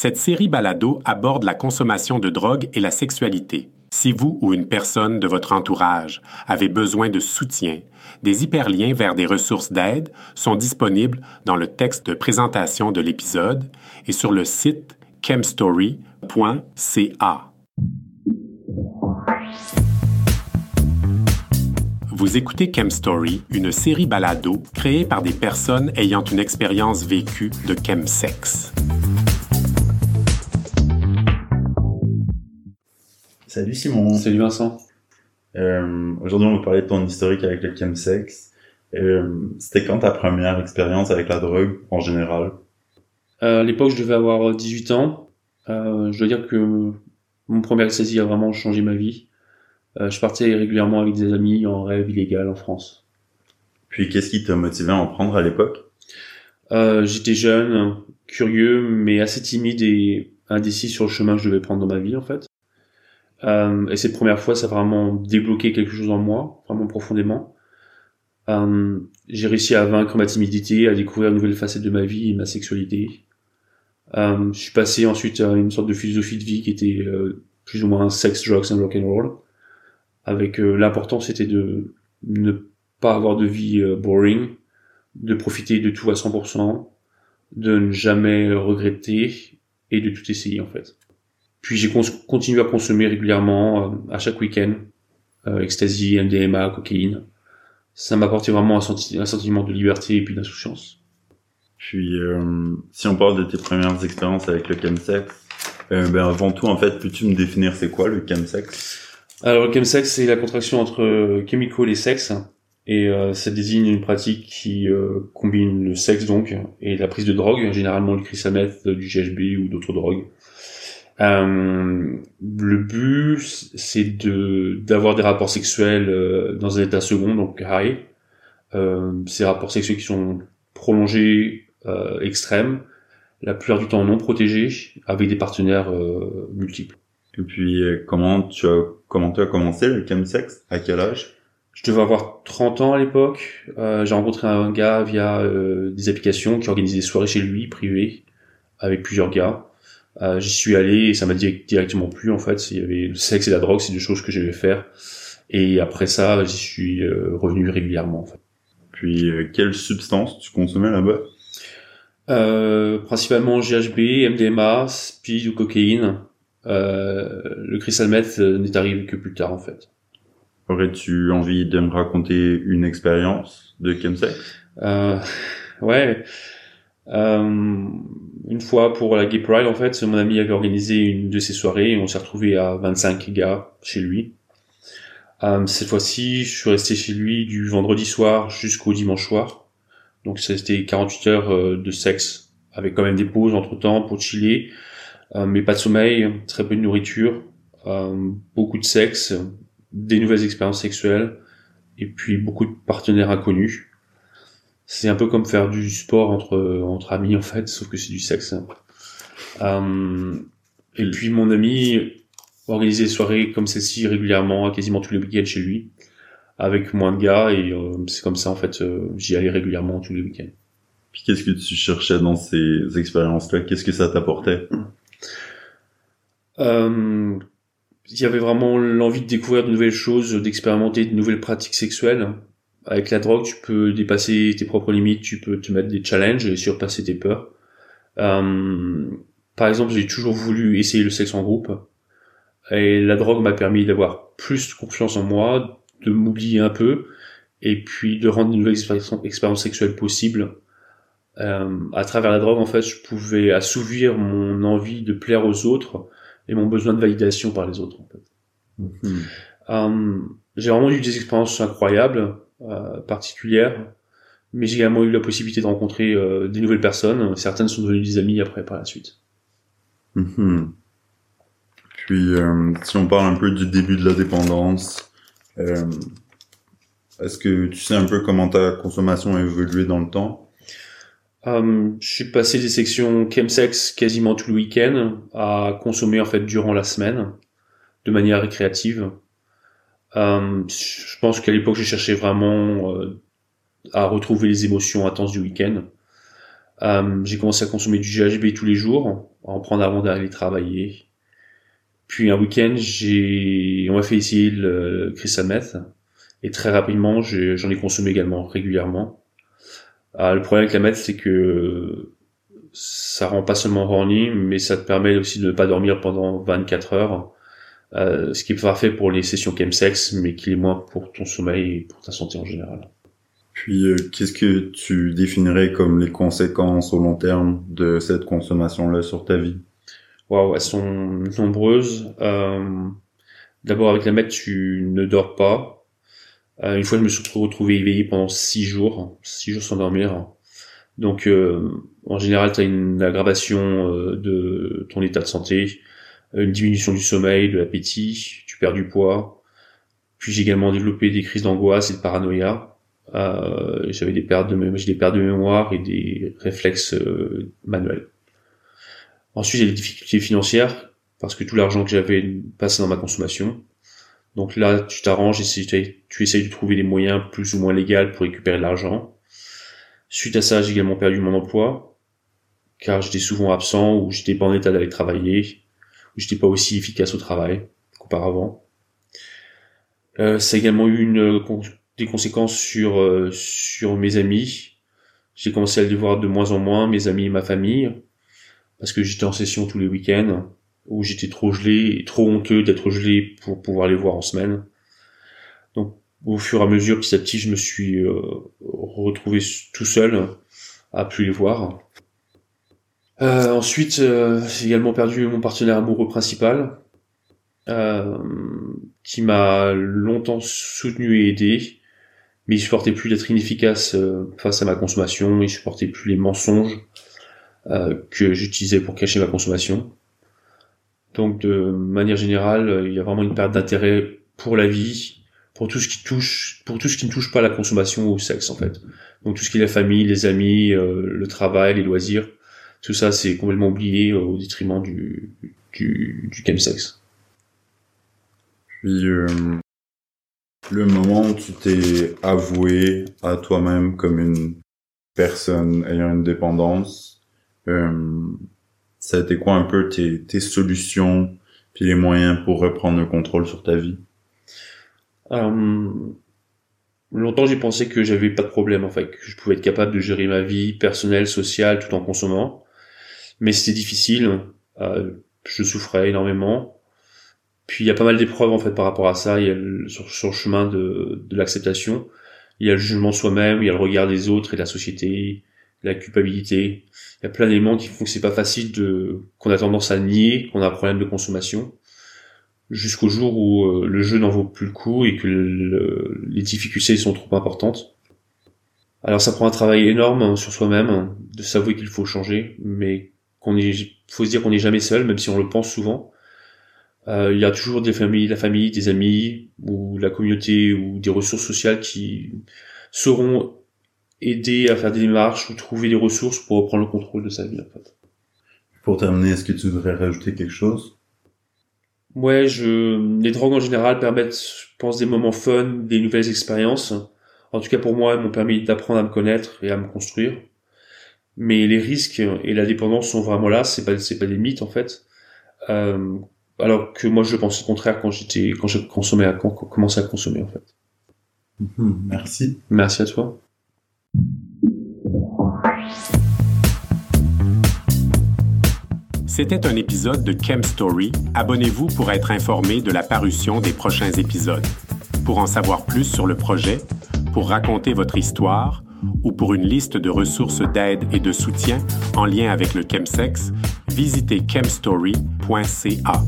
Cette série balado aborde la consommation de drogue et la sexualité. Si vous ou une personne de votre entourage avez besoin de soutien, des hyperliens vers des ressources d'aide sont disponibles dans le texte de présentation de l'épisode et sur le site chemstory.ca. Vous écoutez Chemstory, une série balado créée par des personnes ayant une expérience vécue de chemsex. Salut Simon. Salut Vincent. Euh, Aujourd'hui, on va parler de ton historique avec le chemsex. Euh, C'était quand ta première expérience avec la drogue en général? Euh, À l'époque, je devais avoir 18 ans. Euh, je dois dire que mon premier saisie a vraiment changé ma vie. Je partais régulièrement avec des amis en rêve illégal en France. Puis qu'est-ce qui t'a motivé à en prendre à l'époque? J'étais jeune, curieux, mais assez timide et indécis sur le chemin que je devais prendre dans ma vie en fait. Euh, et cette première fois, ça a vraiment débloqué quelque chose en moi, vraiment profondément. Euh, j'ai réussi à vaincre ma timidité, à découvrir une nouvelle facette de ma vie et ma sexualité. Euh, je suis passé ensuite à une sorte de philosophie de vie qui était plus ou moins sex, drugs and rock and roll. Avec l'important, c'était de ne pas avoir de vie boring, de profiter de tout à 100%, de ne jamais regretter et de tout essayer en fait. Puis j'ai continué à consommer régulièrement, euh, à chaque week-end, euh, ecstasy, MDMA, cocaïne. Ça m'a apporté vraiment un, senti un, sentiment de liberté et puis d'insouciance. Puis, euh, si on parle de tes premières expériences avec le chemsex, euh, ben avant tout, en fait, peux-tu me définir c'est quoi le chemsex? Alors le chemsex, c'est la contraction entre chemical et sexe. Et euh, ça désigne une pratique qui euh, combine le sexe donc et la prise de drogue, généralement le meth, du GHB ou d'autres drogues. Euh, le but, c'est de d'avoir des rapports sexuels euh, dans un état second, donc high. Euh, ces rapports sexuels qui sont prolongés, euh, extrêmes, la plupart du temps non protégés, avec des partenaires euh, multiples. Et puis, comment tu as comment tu as commencé le chemsex? À quel âge? Je devais avoir 30 ans à l'époque. J'ai rencontré un gars via des applications qui organisait des soirées chez lui, privées, avec plusieurs gars. Euh, J'y suis allé et ça m'a directement plu en fait. Il y avait le sexe et la drogue, c'est deux choses que j'aimais faire. Et après ça, j'y suis euh, revenu régulièrement en fait. Puis euh, quelle substance tu consommais là-bas? Euh, Principalement GHB, MDMA, speed ou cocaïne. Euh, le crystal meth n'est arrivé que plus tard en fait. Aurais-tu envie de me raconter une expérience de chemsex? Ouais. Euh, une fois pour la Gay Pride, en fait, mon ami avait organisé une de ses soirées et on s'est retrouvé à 25 gars chez lui. Euh, cette fois-ci, je suis resté chez lui du vendredi soir jusqu'au dimanche soir. Donc c'était 48 heures euh, de sexe, avec quand même des pauses entre temps pour chiller, mais pas de sommeil, très peu de nourriture, beaucoup de sexe, des nouvelles expériences sexuelles, et puis beaucoup de partenaires inconnus c'est un peu comme faire du sport entre entre amis en fait, sauf que c'est du sexe. Euh, et puis mon ami organisait des soirées comme celle-ci régulièrement, quasiment tous les week-ends chez lui, avec moins de gars et euh, c'est comme ça en fait, euh, j'y allais régulièrement tous les week-ends. Puis qu'est-ce que tu cherchais dans ces expériences-là? Qu'est-ce que ça t'apportait? Euh, Il y avait vraiment l'envie de découvrir de nouvelles choses, d'expérimenter de nouvelles pratiques sexuelles avec la drogue, tu peux dépasser tes propres limites, tu peux te mettre des challenges et surpasser tes peurs. Euh, par exemple, j'ai toujours voulu essayer le sexe en groupe. Et la drogue m'a permis d'avoir plus de confiance en moi, de m'oublier un peu, et puis de rendre une nouvelle expérience sexuelle possible. Euh, à travers la drogue, en fait, je pouvais assouvir mon envie de plaire aux autres et mon besoin de validation par les autres. En fait. Mhm. Euh, j'ai vraiment eu des expériences incroyables particulière, mais j'ai également eu la possibilité de rencontrer euh, des nouvelles personnes. Certaines sont devenues des amis après par la suite. Mhm. Puis, euh, si on parle un peu du début de la dépendance, euh, est-ce que tu sais un peu comment ta consommation a évolué dans le temps? Euh, Je suis passé des sections chemsex quasiment tout le week-end à consommer en fait durant la semaine, de manière récréative. Euh, je pense qu'à l'époque, je cherchais vraiment euh, à retrouver les émotions intenses du week-end. Euh, j'ai commencé à consommer du GHB tous les jours, en prendre avant d'aller travailler. Puis un week-end, j'ai, on m'a fait essayer le crystal meth et très rapidement, j'en ai, consommé également régulièrement. Le problème avec la meth, c'est que ça rend pas seulement horny, mais ça te permet aussi de ne pas dormir pendant 24 heures, euh, ce qui est parfait pour les sessions chemsex, mais qui est moins pour ton sommeil et pour ta santé en général. Puis, euh, qu'est-ce que tu définirais comme les conséquences au long terme de cette consommation-là sur ta vie? Waouh, elles sont nombreuses. Euh, D'abord, avec la meth, tu ne dors pas. Euh, une fois, je me suis retrouvé éveillé pendant six jours, six jours sans dormir. Donc, euh, en général, tu as une aggravation euh, de ton état de santé, une diminution du sommeil, de l'appétit, tu perds du poids. Puis j'ai également développé des crises d'angoisse et de paranoïa. Euh, j'avais des pertes de mémoire et des réflexes manuels. Ensuite, j'ai des difficultés financières parce que tout l'argent que j'avais passé dans ma consommation. Donc là, tu t'arranges et tu essayes de trouver des moyens plus ou moins légaux pour récupérer de l'argent. Suite à ça, j'ai également perdu mon emploi car j'étais souvent absent ou j'étais pas en état d'aller travailler j'étais pas aussi efficace au travail qu'auparavant. Euh, ça a également eu une, des conséquences sur euh, sur mes amis. J'ai commencé à les voir de moins en moins, mes amis et ma famille parce que j'étais en session tous les week-ends, où j'étais trop gelé, trop honteux d'être gelé pour pouvoir les voir en semaine. Donc au fur et à mesure, petit à petit, je me suis euh, retrouvé tout seul à plus les voir. Euh, ensuite, euh, j'ai également perdu mon partenaire amoureux principal, qui m'a longtemps soutenu et aidé, mais il supportait plus d'être inefficace face à ma consommation, il supportait plus les mensonges, euh, que j'utilisais pour cacher ma consommation. Donc de manière générale, il y a vraiment une perte d'intérêt pour la vie, pour tout ce qui touche, pour tout ce qui ne touche pas la consommation ou au sexe en fait. Donc tout ce qui est la famille, les amis, euh, le travail, les loisirs, tout ça c'est complètement oublié euh, au détriment du du, du chemsex. Puis le moment où tu t'es avoué à toi-même comme une personne ayant une dépendance, euh, ça a été quoi un peu tes, tes solutions puis les moyens pour reprendre le contrôle sur ta vie? Euh, Longtemps j'ai pensé que j'avais pas de problème en fait, que je pouvais être capable de gérer ma vie personnelle, sociale tout en consommant, mais c'était difficile. Euh, je souffrais énormément. Puis il y a pas mal d'épreuves en fait par rapport à ça. Il y a le, sur, sur, le chemin de, de l'acceptation, il y a le jugement soi-même, il y a le regard des autres et de la société, la culpabilité. Il y a plein d'éléments qui font que c'est pas facile de, qu'on a tendance à nier qu'on a un problème de consommation jusqu'au jour où euh, le jeu n'en vaut plus le coup et que les difficultés sont trop importantes. Alors ça prend un travail énorme hein, sur soi-même hein, de s'avouer qu'il faut changer, mais qu'on est, faut se dire qu'on n'est jamais seul, même si on le pense souvent. Euh, il y a toujours des familles, la famille, des amis ou la communauté ou des ressources sociales qui sauront aider à faire des démarches ou trouver des ressources pour reprendre le contrôle de sa vie en fait. Pour terminer, est-ce que tu voudrais rajouter quelque chose? Ouais, je les drogues en général permettent, je pense, des moments fun, des nouvelles expériences. En tout cas pour moi, elles m'ont permis d'apprendre à me connaître et à me construire. Mais les risques et la dépendance sont vraiment là. C'est pas c'est pas des mythes en fait. Euh, alors que moi je pense au contraire quand j'étais quand j'ai consommé à quand commencé à consommer en fait. Mhm, merci. Merci à toi. C'était un épisode de Chem Story. Abonnez-vous pour être informé de la parution des prochains épisodes. Pour en savoir plus sur le projet, pour raconter votre histoire ou pour une liste de ressources d'aide et de soutien en lien avec le chemsex, visitez chemstory.ca.